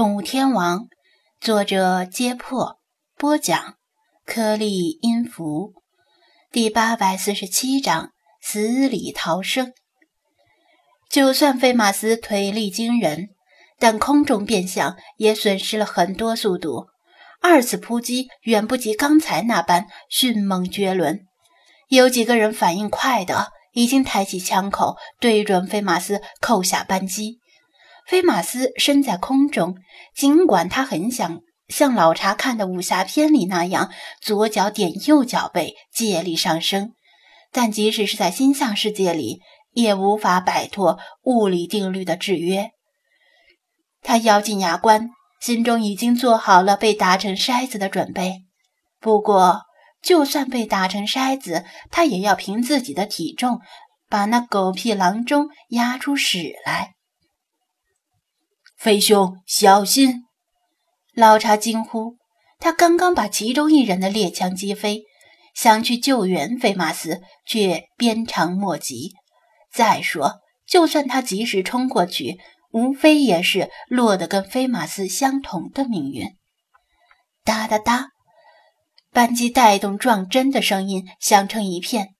宠物天王，作者：揭破，播讲：颗粒音符，第八百四十七章：死里逃生。就算费马斯腿力惊人，但空中变向也损失了很多速度，二次扑击远不及刚才那般迅猛绝伦。有几个人反应快的，已经抬起枪口对准费马斯扣下扳机。菲马斯身在空中，尽管他很想像老查看的武侠片里那样左脚点右脚背借力上升，但即使是在心象世界里，也无法摆脱物理定律的制约。他咬紧牙关，心中已经做好了被打成筛子的准备。不过，就算被打成筛子，他也要凭自己的体重把那狗屁郎中压出屎来。飞兄，小心！老查惊呼。他刚刚把其中一人的猎枪击飞，想去救援菲马斯，却鞭长莫及。再说，就算他及时冲过去，无非也是落得跟菲马斯相同的命运。哒哒哒，扳机带动撞针的声音响成一片，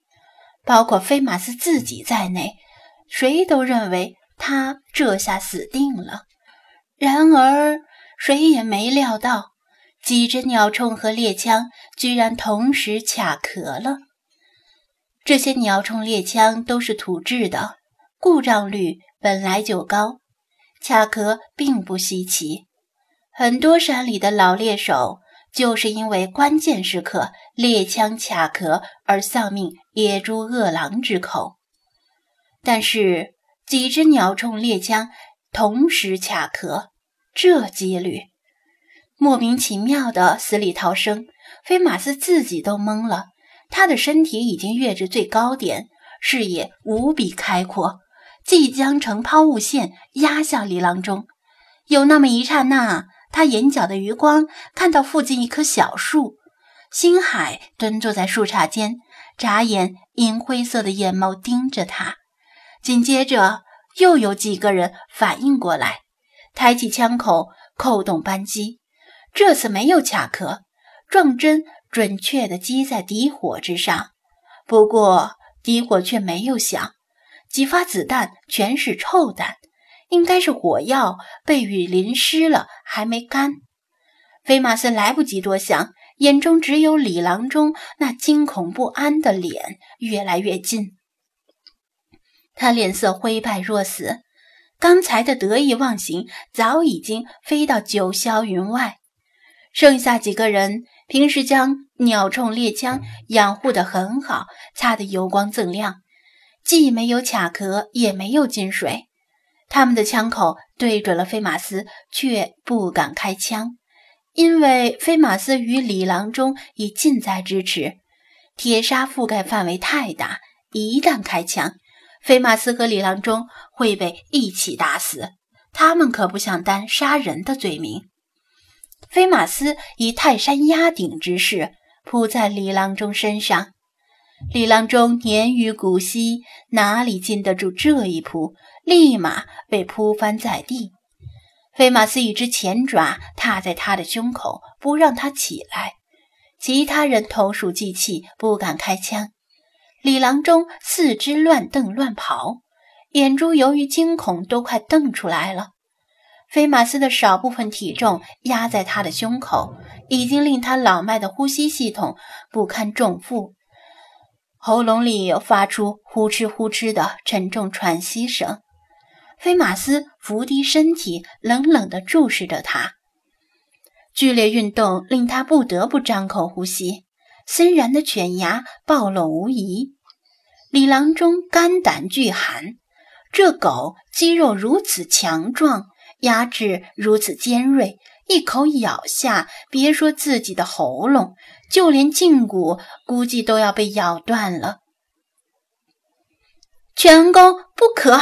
包括菲马斯自己在内，谁都认为他这下死定了。然而，谁也没料到，几只鸟铳和猎枪居然同时卡壳了。这些鸟铳猎枪都是土制的，故障率本来就高，卡壳并不稀奇。很多山里的老猎手就是因为关键时刻猎枪卡壳而丧命野猪饿狼之口。但是，几只鸟铳猎枪同时卡壳。这几率，莫名其妙的死里逃生，菲马斯自己都懵了。他的身体已经跃至最高点，视野无比开阔，即将呈抛物线压向李郎中。有那么一刹那，他眼角的余光看到附近一棵小树，星海蹲坐在树杈间，眨眼银灰色的眼眸盯着他。紧接着，又有几个人反应过来。抬起枪口，扣动扳机。这次没有卡壳，撞针准确地击在底火之上。不过底火却没有响，几发子弹全是臭弹，应该是火药被雨淋湿了，还没干。菲马斯来不及多想，眼中只有李郎中那惊恐不安的脸越来越近。他脸色灰败若死。刚才的得意忘形早已经飞到九霄云外，剩下几个人平时将鸟铳猎枪养护得很好，擦得油光锃亮，既没有卡壳，也没有进水。他们的枪口对准了飞马斯，却不敢开枪，因为飞马斯与李郎中已近在咫尺，铁砂覆盖范围太大，一旦开枪。菲马斯和李郎中会被一起打死，他们可不想担杀人的罪名。菲马斯以泰山压顶之势扑在李郎中身上，李郎中年逾古稀，哪里禁得住这一扑，立马被扑翻在地。菲马斯一只前爪踏在他的胸口，不让他起来。其他人投鼠忌器，不敢开枪。李郎中四肢乱蹬乱跑，眼珠由于惊恐都快瞪出来了。菲马斯的少部分体重压在他的胸口，已经令他老迈的呼吸系统不堪重负，喉咙里发出呼哧呼哧的沉重喘息声。菲马斯伏低身体，冷冷地注视着他。剧烈运动令他不得不张口呼吸。森然的犬牙暴露无遗，李郎中肝胆俱寒。这狗肌肉如此强壮，牙齿如此尖锐，一口咬下，别说自己的喉咙，就连胫骨估计都要被咬断了。全功不可！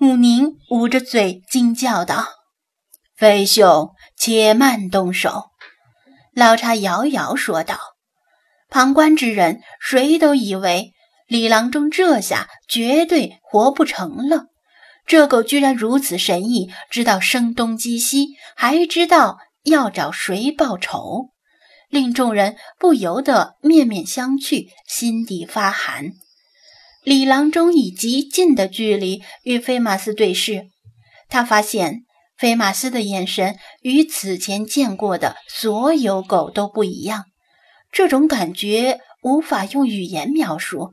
武宁捂着嘴惊叫道：“飞兄，且慢动手。”老查摇摇说道。旁观之人，谁都以为李郎中这下绝对活不成了。这狗居然如此神异，知道声东击西，还知道要找谁报仇，令众人不由得面面相觑，心底发寒。李郎中以极近的距离与菲马斯对视，他发现菲马斯的眼神与此前见过的所有狗都不一样，这种感觉无法用语言描述。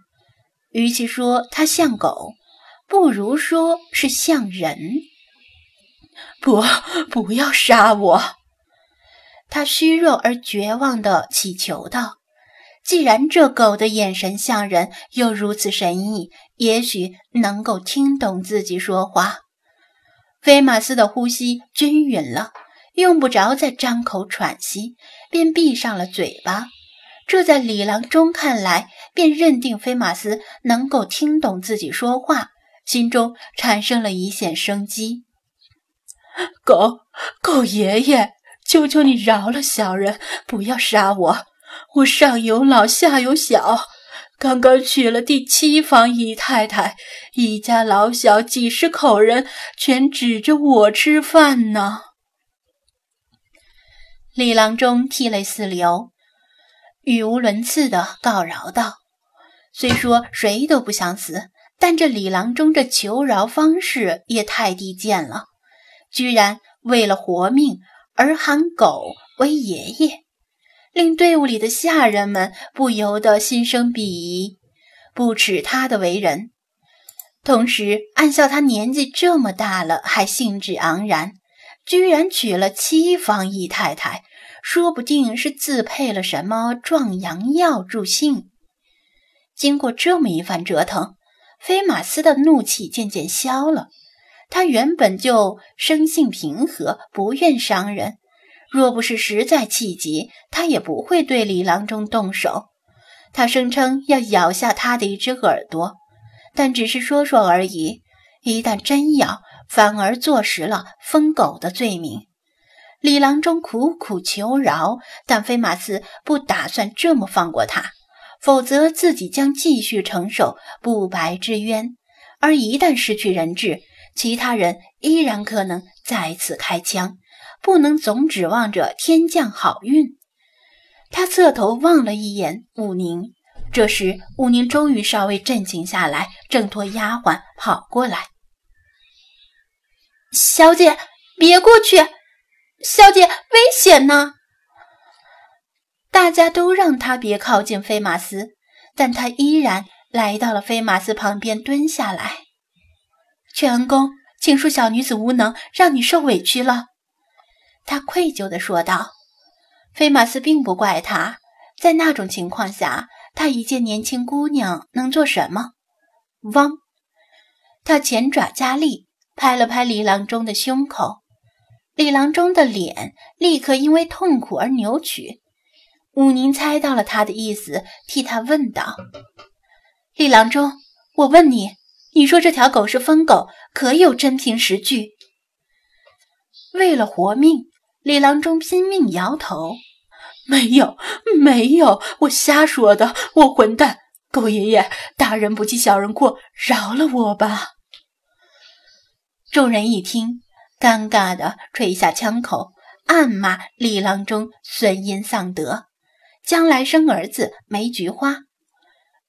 与其说它像狗，不如说是像人。不，不要杀我！他虚弱而绝望地祈求道。既然这狗的眼神像人，又如此神异，也许能够听懂自己说话。菲马斯的呼吸均匀了，用不着再张口喘息，便闭上了嘴巴。这在李郎中看来，便认定菲马斯能够听懂自己说话，心中产生了一线生机。狗狗爷爷，求求你饶了小人，不要杀我！我上有老下有小，刚刚娶了第七房姨太太，一家老小几十口人全指着我吃饭呢。李郎中涕泪四流，语无伦次的告饶道：“虽说谁都不想死，但这李郎中这求饶方式也太低贱了，居然为了活命而喊狗为爷爷。”令队伍里的下人们不由得心生鄙夷，不耻他的为人，同时暗笑他年纪这么大了还兴致盎然，居然娶了七房姨太太，说不定是自配了什么壮阳药助兴。经过这么一番折腾，菲马斯的怒气渐渐消了。他原本就生性平和，不愿伤人。若不是实在气急，他也不会对李郎中动手。他声称要咬下他的一只耳朵，但只是说说而已。一旦真咬，反而坐实了疯狗的罪名。李郎中苦苦求饶，但菲马斯不打算这么放过他，否则自己将继续承受不白之冤。而一旦失去人质，其他人依然可能再次开枪。不能总指望着天降好运。他侧头望了一眼武宁，这时武宁终于稍微镇静下来，挣脱丫鬟跑过来：“小姐，别过去！小姐，危险呢！”大家都让他别靠近菲马斯，但他依然来到了菲马斯旁边，蹲下来：“全公，请恕小女子无能，让你受委屈了。”他愧疚地说道：“菲马斯并不怪他，在那种情况下，他一介年轻姑娘能做什么？”汪！他前爪加力，拍了拍李郎中的胸口。李郎中的脸立刻因为痛苦而扭曲。武宁猜到了他的意思，替他问道：“李郎中，我问你，你说这条狗是疯狗，可有真凭实据？”为了活命。李郎中拼命摇头：“没有，没有，我瞎说的，我混蛋！狗爷爷，大人不计小人过，饶了我吧！”众人一听，尴尬的垂下枪口，暗骂李郎中损阴丧德，将来生儿子没菊花。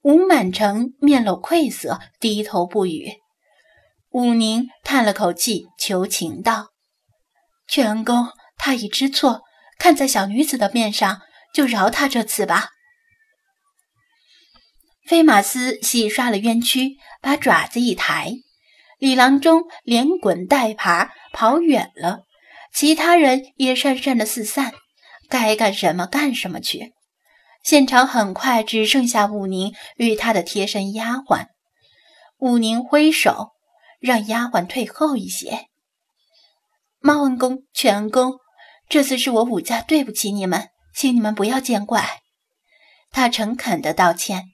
吴满城面露愧色，低头不语。武宁叹了口气，求情道：“全公。”他已知错，看在小女子的面上，就饶他这次吧。飞马斯洗刷了冤屈，把爪子一抬，李郎中连滚带爬跑远了，其他人也讪讪的四散，该干什么干什么去。现场很快只剩下武宁与他的贴身丫鬟。武宁挥手让丫鬟退后一些。猫恩公、全公。这次是我武家对不起你们，请你们不要见怪。他诚恳的道歉。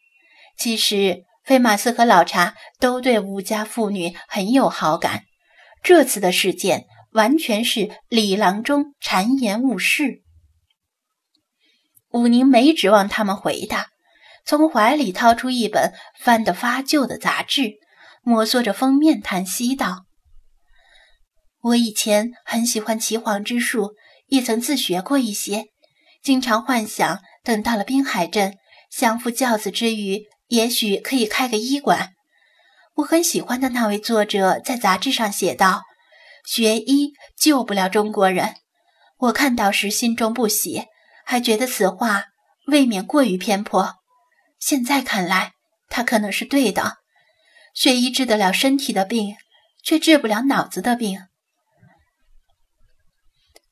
其实费马斯和老查都对武家妇女很有好感，这次的事件完全是李郎中谗言误事。武宁没指望他们回答，从怀里掏出一本翻得发旧的杂志，摩挲着封面，叹息道：“我以前很喜欢岐黄之术，也曾自学过一些，经常幻想等到了滨海镇，相夫教子之余，也许可以开个医馆。我很喜欢的那位作者在杂志上写道：“学医救不了中国人。”我看到时心中不喜，还觉得此话未免过于偏颇。现在看来，他可能是对的。学医治得了身体的病，却治不了脑子的病。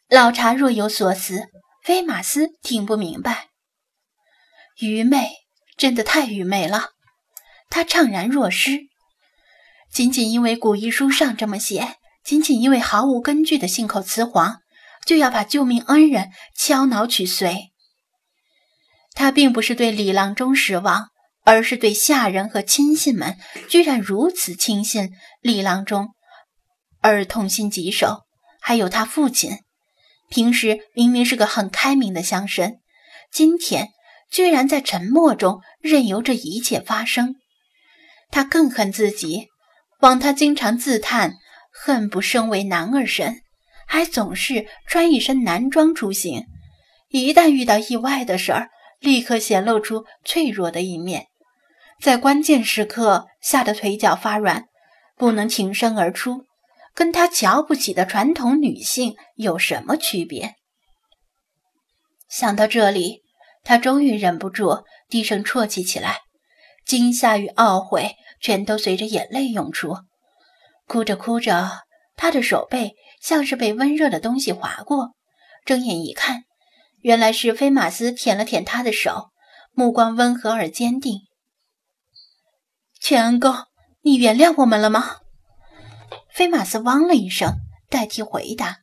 老查若有所思，菲马斯听不明白。愚昧，真的太愚昧了。他怅然若失。仅仅因为古医书上这么写，仅仅因为毫无根据的信口雌黄，就要把救命恩人敲脑取髓。他并不是对李郎中失望，而是对下人和亲信们居然如此轻信李郎中，而痛心疾首。还有他父亲，平时明明是个很开明的乡绅，今天居然在沉默中任由这一切发生。他更恨自己。枉他经常自叹恨不生为男儿身，还总是穿一身男装出行。一旦遇到意外的事儿，立刻显露出脆弱的一面，在关键时刻吓得腿脚发软，不能挺身而出。跟他瞧不起的传统女性有什么区别？想到这里，他终于忍不住低声啜泣起来，惊吓与懊悔。全都随着眼泪涌出，哭着哭着，他的手背像是被温热的东西划过。睁眼一看，原来是菲马斯舔了舔他的手，目光温和而坚定。全恩公，你原谅我们了吗？菲马斯汪了一声，代替回答。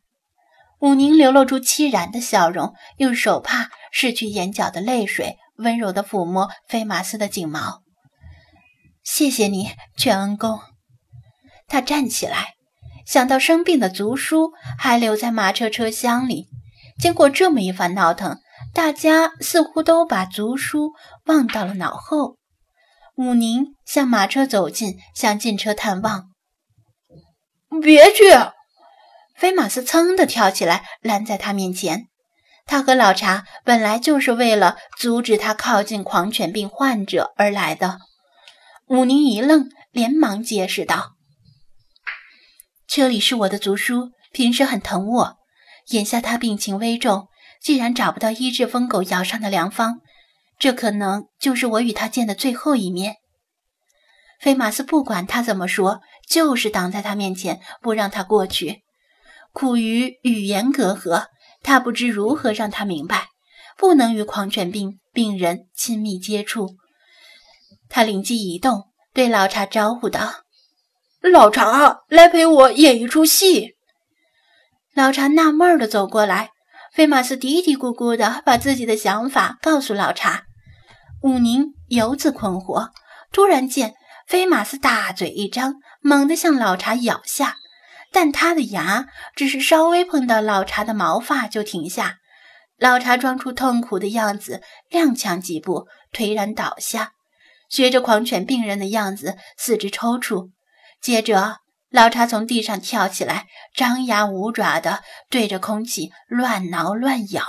武宁流露出凄然的笑容，用手帕拭去眼角的泪水，温柔地抚摸菲马斯的颈毛。谢谢你，全恩公。他站起来，想到生病的族叔还留在马车车厢里。经过这么一番闹腾，大家似乎都把族叔忘到了脑后。武宁向马车走近，想进车探望。别去！菲马斯噌地跳起来，拦在他面前。他和老查本来就是为了阻止他靠近狂犬病患者而来的。武宁一愣，连忙解释道：“这里是我的族叔，平时很疼我。眼下他病情危重，既然找不到医治疯狗咬伤的良方，这可能就是我与他见的最后一面。”菲马斯不管他怎么说，就是挡在他面前，不让他过去。苦于语言隔阂，他不知如何让他明白，不能与狂犬病病人亲密接触。他灵机一动，对老茶招呼道：“老茶，来陪我演一出戏。”老茶纳闷地走过来，菲马斯嘀嘀咕咕地把自己的想法告诉老茶。武宁由自困惑，突然见菲马斯大嘴一张，猛地向老茶咬下，但他的牙只是稍微碰到老茶的毛发就停下。老茶装出痛苦的样子，踉跄几步，颓然倒下。学着狂犬病人的样子，四肢抽搐。接着，老茶从地上跳起来，张牙舞爪的对着空气乱挠乱咬。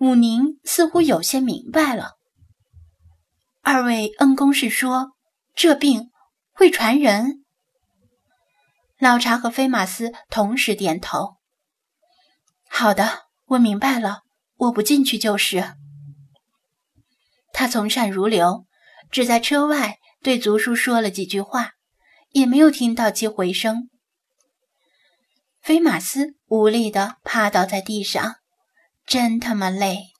武宁似乎有些明白了。二位恩公是说，这病会传人？老查和菲马斯同时点头。好的，我明白了，我不进去就是。他从善如流。只在车外对族叔说了几句话，也没有听到其回声。菲马斯无力地趴倒在地上，真他妈累。